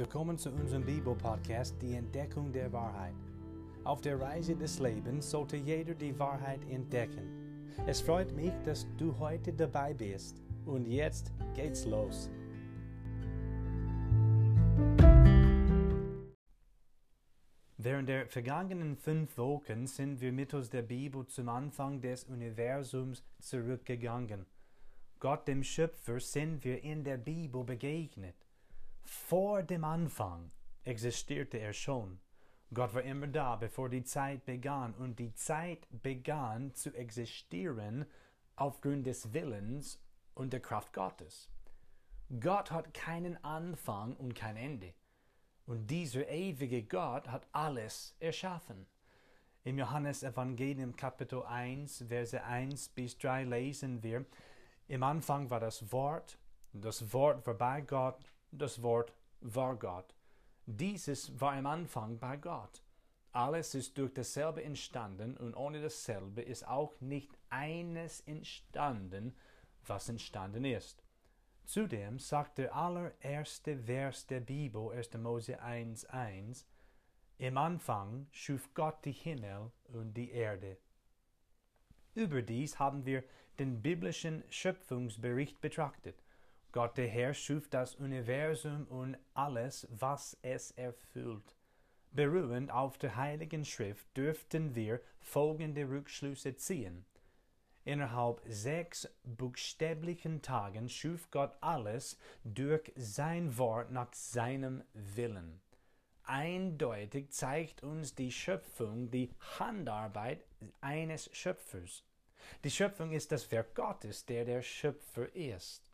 Willkommen zu unserem Bibel-Podcast, die Entdeckung der Wahrheit. Auf der Reise des Lebens sollte jeder die Wahrheit entdecken. Es freut mich, dass du heute dabei bist. Und jetzt geht's los. Während der vergangenen fünf Wochen sind wir mittels der Bibel zum Anfang des Universums zurückgegangen. Gott dem Schöpfer sind wir in der Bibel begegnet. Vor dem Anfang existierte er schon. Gott war immer da, bevor die Zeit begann, und die Zeit begann zu existieren aufgrund des Willens und der Kraft Gottes. Gott hat keinen Anfang und kein Ende. Und dieser ewige Gott hat alles erschaffen. Im Johannesevangelium Kapitel 1, Verse 1 bis 3 lesen wir, im Anfang war das Wort, das Wort war bei Gott, das Wort war Gott. Dieses war im Anfang bei Gott. Alles ist durch dasselbe entstanden und ohne dasselbe ist auch nicht eines entstanden, was entstanden ist. Zudem sagt der allererste Vers der Bibel, 1. Mose 1,1, Im Anfang schuf Gott die Himmel und die Erde. Überdies haben wir den biblischen Schöpfungsbericht betrachtet. Gott der Herr schuf das Universum und alles, was es erfüllt. Beruhend auf der Heiligen Schrift dürften wir folgende Rückschlüsse ziehen. Innerhalb sechs buchstäblichen Tagen schuf Gott alles durch sein Wort nach seinem Willen. Eindeutig zeigt uns die Schöpfung die Handarbeit eines Schöpfers. Die Schöpfung ist das Werk Gottes, der der Schöpfer ist.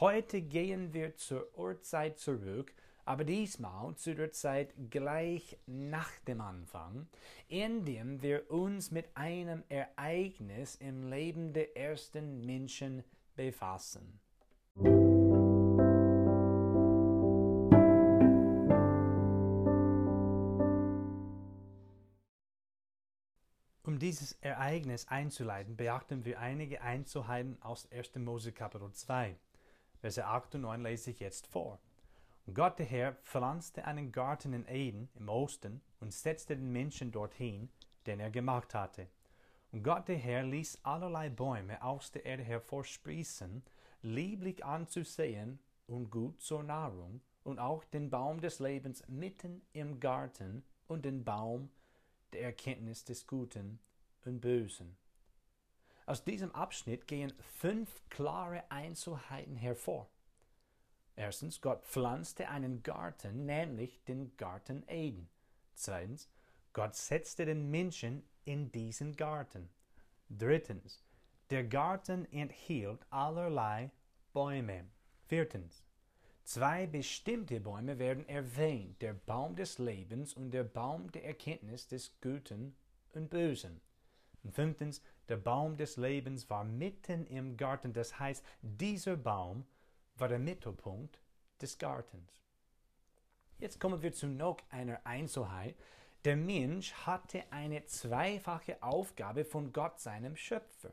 Heute gehen wir zur Uhrzeit zurück, aber diesmal zu der Zeit gleich nach dem Anfang, indem wir uns mit einem Ereignis im Leben der ersten Menschen befassen. Um dieses Ereignis einzuleiten, beachten wir einige Einzelheiten aus 1. Mose Kapitel 2. Verse 8 und 9 lese ich jetzt vor. Und Gott der Herr pflanzte einen Garten in Eden im Osten und setzte den Menschen dorthin, den er gemacht hatte. Und Gott der Herr ließ allerlei Bäume aus der Erde hervorsprießen, lieblich anzusehen und gut zur Nahrung, und auch den Baum des Lebens mitten im Garten und den Baum der Erkenntnis des Guten und Bösen. Aus diesem Abschnitt gehen fünf klare Einzelheiten hervor. Erstens, Gott pflanzte einen Garten, nämlich den Garten Eden. Zweitens, Gott setzte den Menschen in diesen Garten. Drittens, der Garten enthielt allerlei Bäume. Viertens, zwei bestimmte Bäume werden erwähnt, der Baum des Lebens und der Baum der Erkenntnis des Guten und Bösen. Und fünftens, der Baum des Lebens war mitten im Garten, das heißt, dieser Baum war der Mittelpunkt des Gartens. Jetzt kommen wir zu noch einer Einzelheit. Der Mensch hatte eine zweifache Aufgabe von Gott, seinem Schöpfer.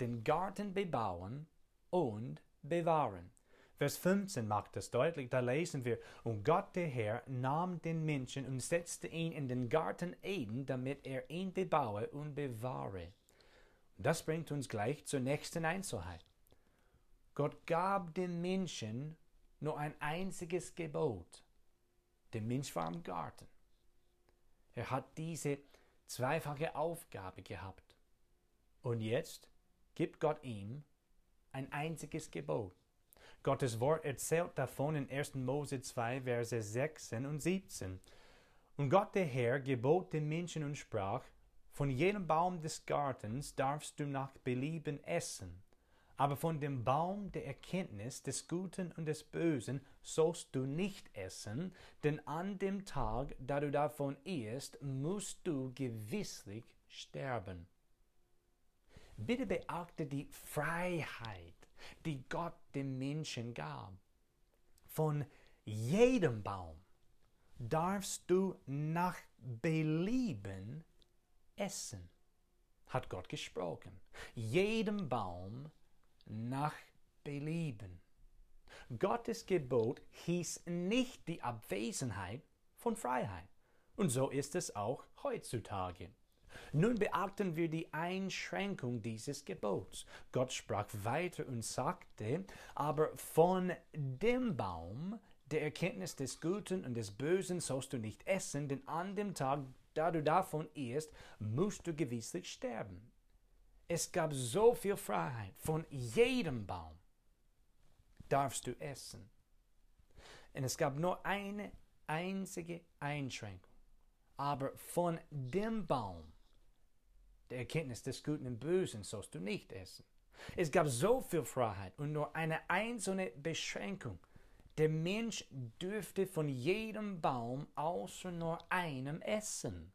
Den Garten bebauen und bewahren. Vers 15 macht das deutlich, da lesen wir, und Gott der Herr nahm den Menschen und setzte ihn in den Garten Eden, damit er ihn bebaue und bewahre. Das bringt uns gleich zur nächsten Einzelheit. Gott gab dem Menschen nur ein einziges Gebot. Der Mensch war im Garten. Er hat diese zweifache Aufgabe gehabt. Und jetzt gibt Gott ihm ein einziges Gebot. Gottes Wort erzählt davon in 1. Mose 2, Verse 16 und 17. Und Gott der Herr gebot dem Menschen und sprach, von jedem Baum des Gartens darfst du nach Belieben essen, aber von dem Baum der Erkenntnis des Guten und des Bösen sollst du nicht essen, denn an dem Tag, da du davon isst, musst du gewisslich sterben. Bitte beachte die Freiheit, die Gott dem Menschen gab. Von jedem Baum darfst du nach Belieben essen, hat Gott gesprochen. Jedem Baum nach Belieben. Gottes Gebot hieß nicht die Abwesenheit von Freiheit. Und so ist es auch heutzutage. Nun beachten wir die Einschränkung dieses Gebots. Gott sprach weiter und sagte, aber von dem Baum der Erkenntnis des Guten und des Bösen sollst du nicht essen, denn an dem Tag, da du davon isst, musst du gewisslich sterben. Es gab so viel Freiheit. Von jedem Baum darfst du essen. Und es gab nur eine einzige Einschränkung. Aber von dem Baum der Erkenntnis des Guten und Bösen sollst du nicht essen. Es gab so viel Freiheit und nur eine einzelne Beschränkung. Der Mensch dürfte von jedem Baum außer nur einem essen.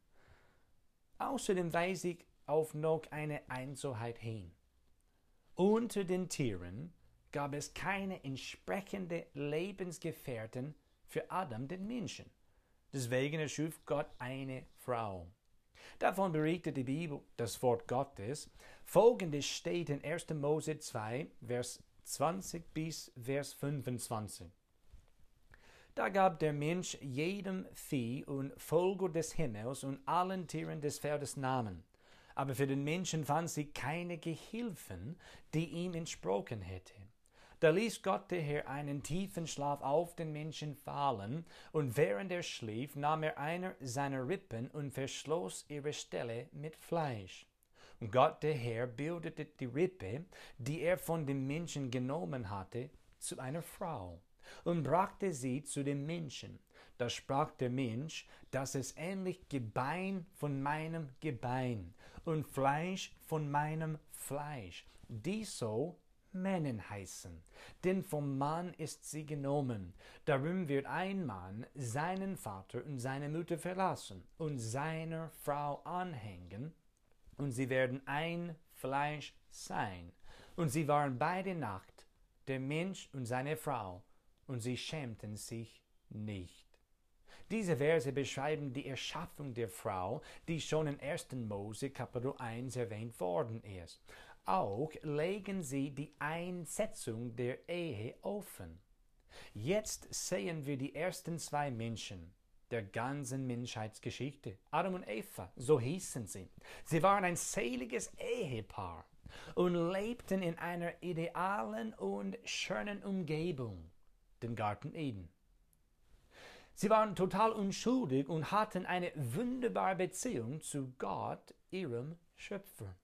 Außerdem weise ich auf noch eine Einzelheit hin. Unter den Tieren gab es keine entsprechende Lebensgefährten für Adam den Menschen. Deswegen erschuf Gott eine Frau. Davon berichtet die Bibel, das Wort Gottes. Folgendes steht in 1. Mose 2, Vers 20 bis Vers 25. Da gab der Mensch jedem Vieh und Vogel des Himmels und allen Tieren des Feldes Namen. Aber für den Menschen fand sie keine Gehilfen, die ihm entsprochen hätten. Da ließ Gott der Herr einen tiefen Schlaf auf den Menschen fallen, und während er schlief, nahm er einer seiner Rippen und verschloss ihre Stelle mit Fleisch. Und Gott der Herr bildete die Rippe, die er von dem Menschen genommen hatte, zu einer Frau und brachte sie zu dem Menschen. Da sprach der Mensch, das ist ähnlich Gebein von meinem Gebein und Fleisch von meinem Fleisch. Dies so Männer heißen, denn vom Mann ist sie genommen. Darum wird ein Mann seinen Vater und seine Mutter verlassen und seiner Frau anhängen, und sie werden ein Fleisch sein. Und sie waren beide Nacht, der Mensch und seine Frau, und sie schämten sich nicht. Diese Verse beschreiben die Erschaffung der Frau, die schon in 1. Mose Kapitel 1 erwähnt worden ist auch legen sie die Einsetzung der Ehe offen. Jetzt sehen wir die ersten zwei Menschen der ganzen Menschheitsgeschichte, Adam und Eva, so hießen sie. Sie waren ein seliges Ehepaar und lebten in einer idealen und schönen Umgebung, den Garten Eden. Sie waren total unschuldig und hatten eine wunderbare Beziehung zu Gott, ihrem Schöpfer.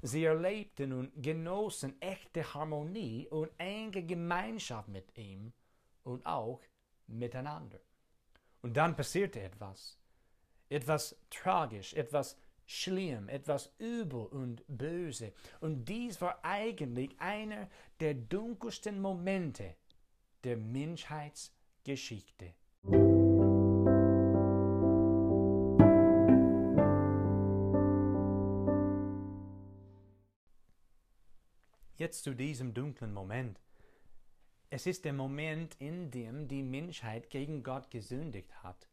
Sie erlebten und genossen echte Harmonie und enge Gemeinschaft mit ihm und auch miteinander. Und dann passierte etwas. Etwas tragisch, etwas schlimm, etwas übel und böse. Und dies war eigentlich einer der dunkelsten Momente der Menschheitsgeschichte. Jetzt zu diesem dunklen Moment. Es ist der Moment, in dem die Menschheit gegen Gott gesündigt hat.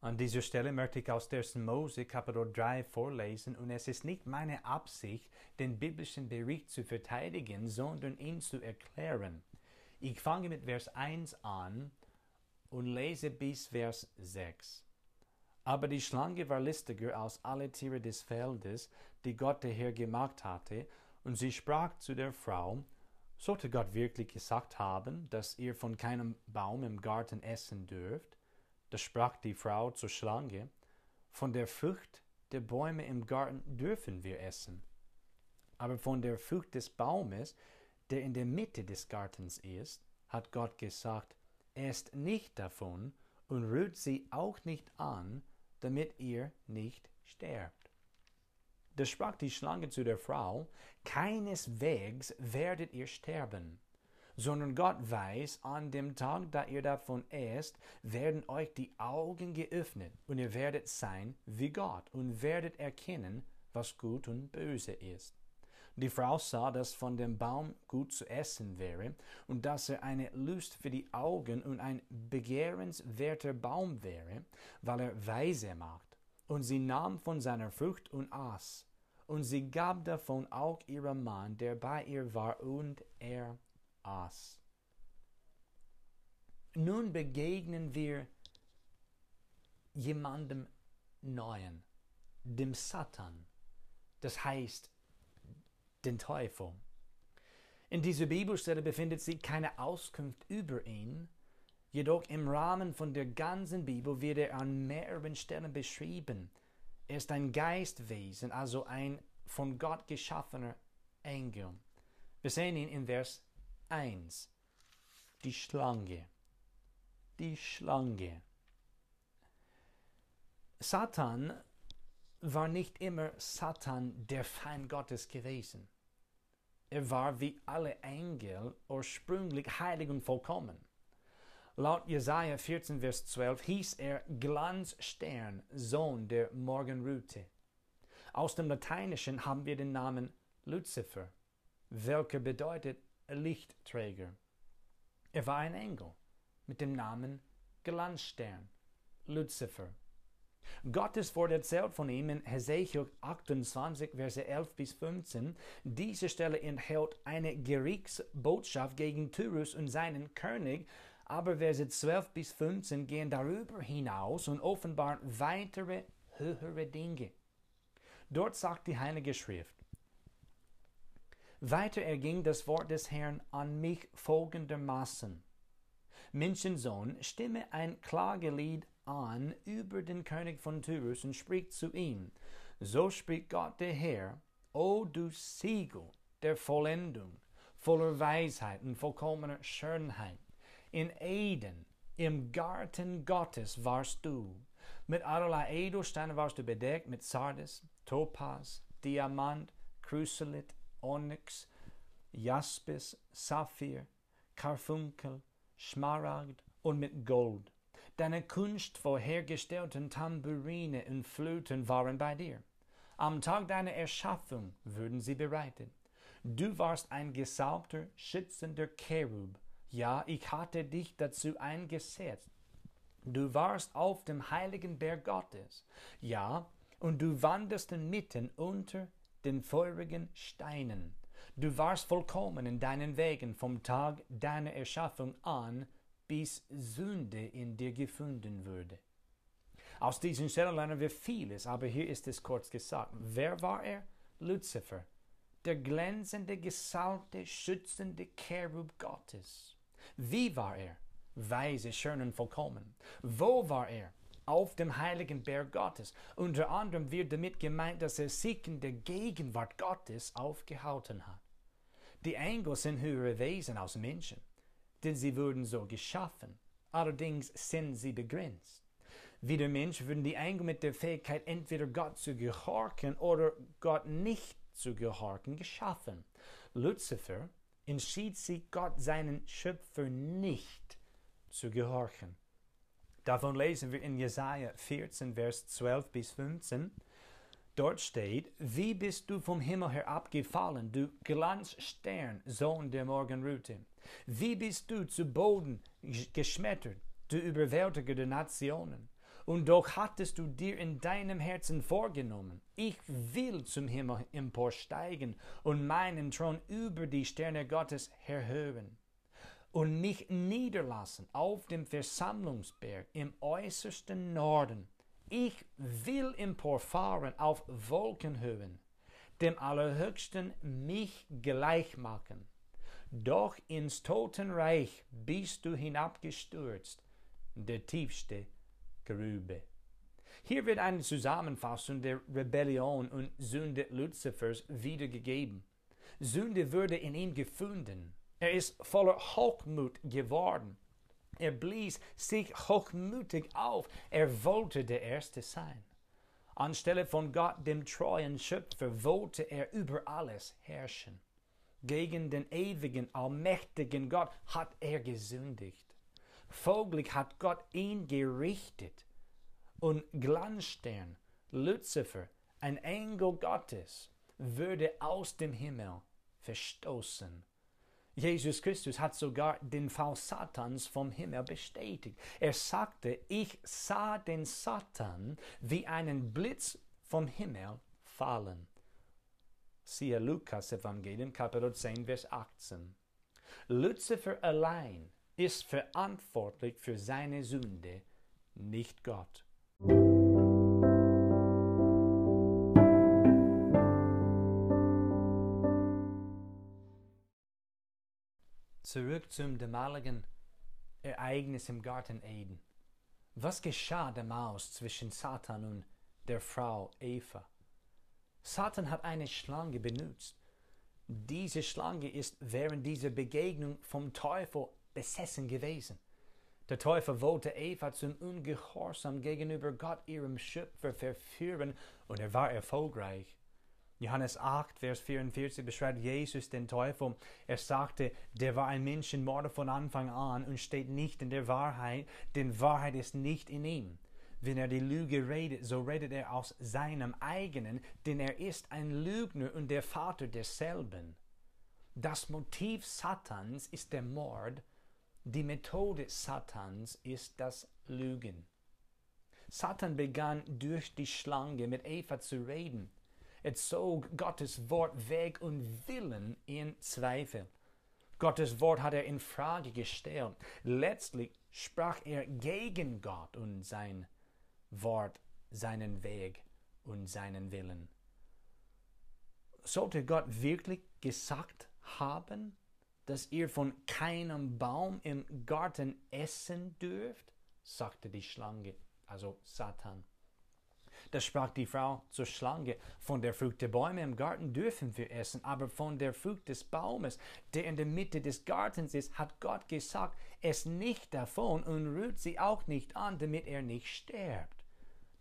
An dieser Stelle möchte ich aus 1. Mose Kapitel 3 vorlesen und es ist nicht meine Absicht, den biblischen Bericht zu verteidigen, sondern ihn zu erklären. Ich fange mit Vers 1 an und lese bis Vers 6. Aber die Schlange war listiger als alle Tiere des Feldes, die Gott der Herr gemacht hatte, und sie sprach zu der Frau, sollte Gott wirklich gesagt haben, dass ihr von keinem Baum im Garten essen dürft? Da sprach die Frau zur Schlange, von der Frucht der Bäume im Garten dürfen wir essen. Aber von der Frucht des Baumes, der in der Mitte des Gartens ist, hat Gott gesagt, esst nicht davon und rührt sie auch nicht an, damit ihr nicht sterbt. Da sprach die Schlange zu der Frau, keineswegs werdet ihr sterben, sondern Gott weiß, an dem Tag, da ihr davon esst, werden euch die Augen geöffnet und ihr werdet sein wie Gott und werdet erkennen, was gut und böse ist. Die Frau sah, dass von dem Baum gut zu essen wäre und dass er eine Lust für die Augen und ein begehrenswerter Baum wäre, weil er weise macht und sie nahm von seiner Frucht und aß. Und sie gab davon auch ihrem Mann, der bei ihr war, und er aß. nun begegnen wir jemandem Neuen, dem Satan, das heißt den Teufel. In dieser Bibelstelle befindet sich keine Auskunft über ihn, jedoch im Rahmen von der ganzen Bibel wird er an mehreren Stellen beschrieben. Er ist ein Geistwesen, also ein von Gott geschaffener Engel. Wir sehen ihn in Vers 1. Die Schlange. Die Schlange. Satan war nicht immer Satan der Feind Gottes gewesen. Er war wie alle Engel ursprünglich heilig und vollkommen. Laut Jesaja 14, Vers 12 hieß er Glanzstern, Sohn der Morgenröte. Aus dem Lateinischen haben wir den Namen Luzifer, welcher bedeutet Lichtträger. Er war ein Engel mit dem Namen Glanzstern, Luzifer. Gottes Wort erzählt von ihm in Hesekiel 28, Verse 11 bis 15. Diese Stelle enthält eine Gerichtsbotschaft gegen Tyrus und seinen König, aber Verse 12 bis 15 gehen darüber hinaus und offenbaren weitere höhere Dinge. Dort sagt die Heilige Schrift, weiter erging das Wort des Herrn an mich folgendermaßen. Menschensohn, stimme ein Klagelied an über den König von Tyrus und spricht zu ihm. So spricht Gott der Herr, O du Siegel der Vollendung, voller Weisheit und vollkommener Schönheit. In Eden, im Garten Gottes warst du. Mit allerlei Edelsteinen warst du bedeckt, mit Sardes, Topaz, Diamant, Chrysolith, Onyx, Jaspis, Saphir, Karfunkel, Schmaragd und mit Gold. Deine kunstvoll hergestellten Tamburine und Flöten waren bei dir. Am Tag deiner Erschaffung wurden sie bereitet. Du warst ein gesalbter, schützender Cherub. Ja, ich hatte dich dazu eingesetzt. Du warst auf dem heiligen Berg Gottes. Ja, und du wanderst mitten unter den feurigen Steinen. Du warst vollkommen in deinen Wegen vom Tag deiner Erschaffung an, bis Sünde in dir gefunden würde. Aus diesen Stellen lernen wir vieles, aber hier ist es kurz gesagt. Wer war er? Luzifer, der glänzende, gesalbte, schützende Cherub Gottes. Wie war er? Weise, schön und vollkommen. Wo war er? Auf dem heiligen Berg Gottes. Unter anderem wird damit gemeint, dass er sich in der Gegenwart Gottes aufgehalten hat. Die Engel sind höhere Wesen als Menschen denn sie wurden so geschaffen. Allerdings sind sie begrenzt. Wie der Mensch würden die Engel mit der Fähigkeit, entweder Gott zu gehorchen oder Gott nicht zu gehorchen, geschaffen. Luzifer entschied sich, Gott seinen Schöpfer nicht zu gehorchen. Davon lesen wir in Jesaja 14, Vers 12 bis 15. Dort steht, wie bist du vom Himmel herabgefallen, du Glanzstern, Sohn der Morgenröte? Wie bist du zu Boden geschmettert, du Überwältiger der Nationen? Und doch hattest du dir in deinem Herzen vorgenommen, ich will zum Himmel emporsteigen und meinen Thron über die Sterne Gottes erhöhen und mich niederlassen auf dem Versammlungsberg im äußersten Norden. Ich will emporfahren auf Wolkenhöhen, dem Allerhöchsten mich gleich machen doch ins Totenreich bist du hinabgestürzt, der tiefste Grube. Hier wird eine Zusammenfassung der Rebellion und Sünde Luzifers wiedergegeben. Sünde wurde in ihm gefunden. Er ist voller Hochmut geworden. Er blies sich hochmütig auf. Er wollte der Erste sein. Anstelle von Gott, dem treuen Schöpfer, wollte er über alles herrschen. Gegen den ewigen, allmächtigen Gott hat er gesündigt. Folglich hat Gott ihn gerichtet. Und Glanzstern, Luzifer, ein Engel Gottes, würde aus dem Himmel verstoßen. Jesus Christus hat sogar den Fall Satans vom Himmel bestätigt. Er sagte, ich sah den Satan wie einen Blitz vom Himmel fallen. Siehe Lukas Evangelium Kapitel 10, Vers 18. Luzifer allein ist verantwortlich für seine Sünde, nicht Gott. Zurück zum damaligen Ereignis im Garten Eden. Was geschah damals zwischen Satan und der Frau Eva? Satan hat eine Schlange benutzt. Diese Schlange ist während dieser Begegnung vom Teufel besessen gewesen. Der Teufel wollte Eva zum Ungehorsam gegenüber Gott, ihrem Schöpfer, verführen und er war erfolgreich. Johannes 8, Vers 44 beschreibt Jesus den Teufel. Er sagte, der war ein Menschenmörder von Anfang an und steht nicht in der Wahrheit, denn Wahrheit ist nicht in ihm. Wenn er die Lüge redet, so redet er aus seinem eigenen, denn er ist ein Lügner und der Vater desselben. Das Motiv Satans ist der Mord, die Methode Satans ist das Lügen. Satan begann durch die Schlange mit Eva zu reden. Er zog Gottes Wort weg und Willen in Zweifel. Gottes Wort hat er in Frage gestellt. Letztlich sprach er gegen Gott und sein Wort, seinen Weg und seinen Willen. Sollte Gott wirklich gesagt haben, dass ihr von keinem Baum im Garten essen dürft? sagte die Schlange, also Satan. Da sprach die Frau zur Schlange, von der Frucht der Bäume im Garten dürfen wir essen, aber von der Frucht des Baumes, der in der Mitte des Gartens ist, hat Gott gesagt, es nicht davon und rührt sie auch nicht an, damit er nicht stirbt.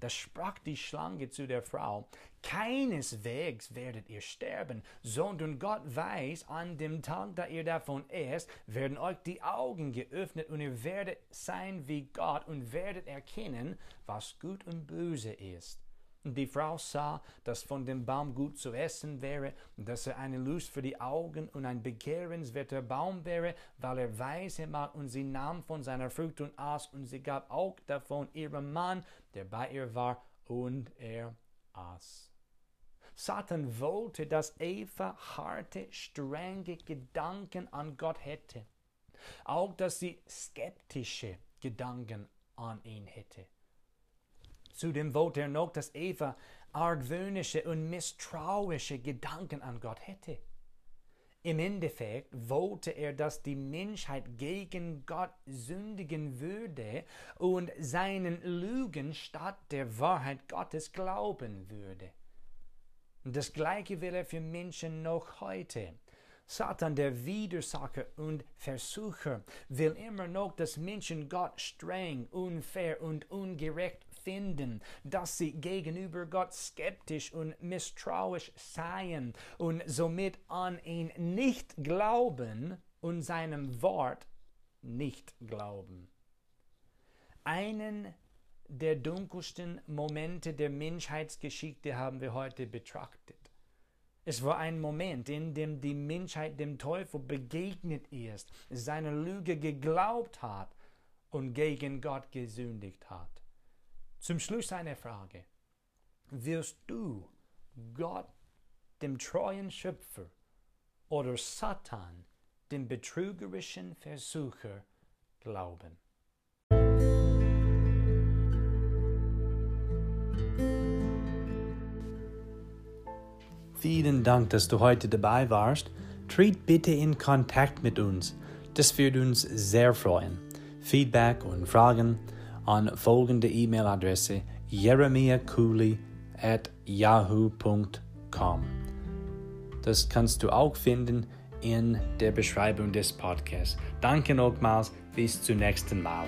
Da sprach die Schlange zu der Frau, keineswegs werdet ihr sterben, sondern Gott weiß, an dem Tag, da ihr davon esst, werden euch die Augen geöffnet und ihr werdet sein wie Gott und werdet erkennen, was gut und böse ist. Die Frau sah, dass von dem Baum gut zu essen wäre, dass er eine Lust für die Augen und ein begehrenswerter Baum wäre, weil er weise macht, und sie nahm von seiner Frucht und aß, und sie gab auch davon ihrem Mann, der bei ihr war, und er aß. Satan wollte, dass Eva harte, strenge Gedanken an Gott hätte, auch dass sie skeptische Gedanken an ihn hätte. Zudem wollte er noch, dass Eva argwöhnische und misstrauische Gedanken an Gott hätte. Im Endeffekt wollte er, dass die Menschheit gegen Gott sündigen würde und seinen Lügen statt der Wahrheit Gottes glauben würde. Das Gleiche will er für Menschen noch heute. Satan, der Widersacher und Versucher, will immer noch, dass Menschen Gott streng, unfair und ungerecht finden, dass sie gegenüber Gott skeptisch und misstrauisch seien und somit an ihn nicht glauben und seinem Wort nicht glauben. Einen der dunkelsten Momente der Menschheitsgeschichte haben wir heute betrachtet. Es war ein Moment, in dem die Menschheit dem Teufel begegnet ist, seiner Lüge geglaubt hat und gegen Gott gesündigt hat. Zum Schluss eine Frage. Wirst du Gott, dem treuen Schöpfer, oder Satan, dem betrügerischen Versucher, glauben? Vielen Dank, dass du heute dabei warst. Tritt bitte in Kontakt mit uns. Das würde uns sehr freuen. Feedback und Fragen an folgende E-Mail-Adresse jeremiahcooley at yahoo.com. Das kannst du auch finden in der Beschreibung des Podcasts. Danke nochmals, bis zum nächsten Mal.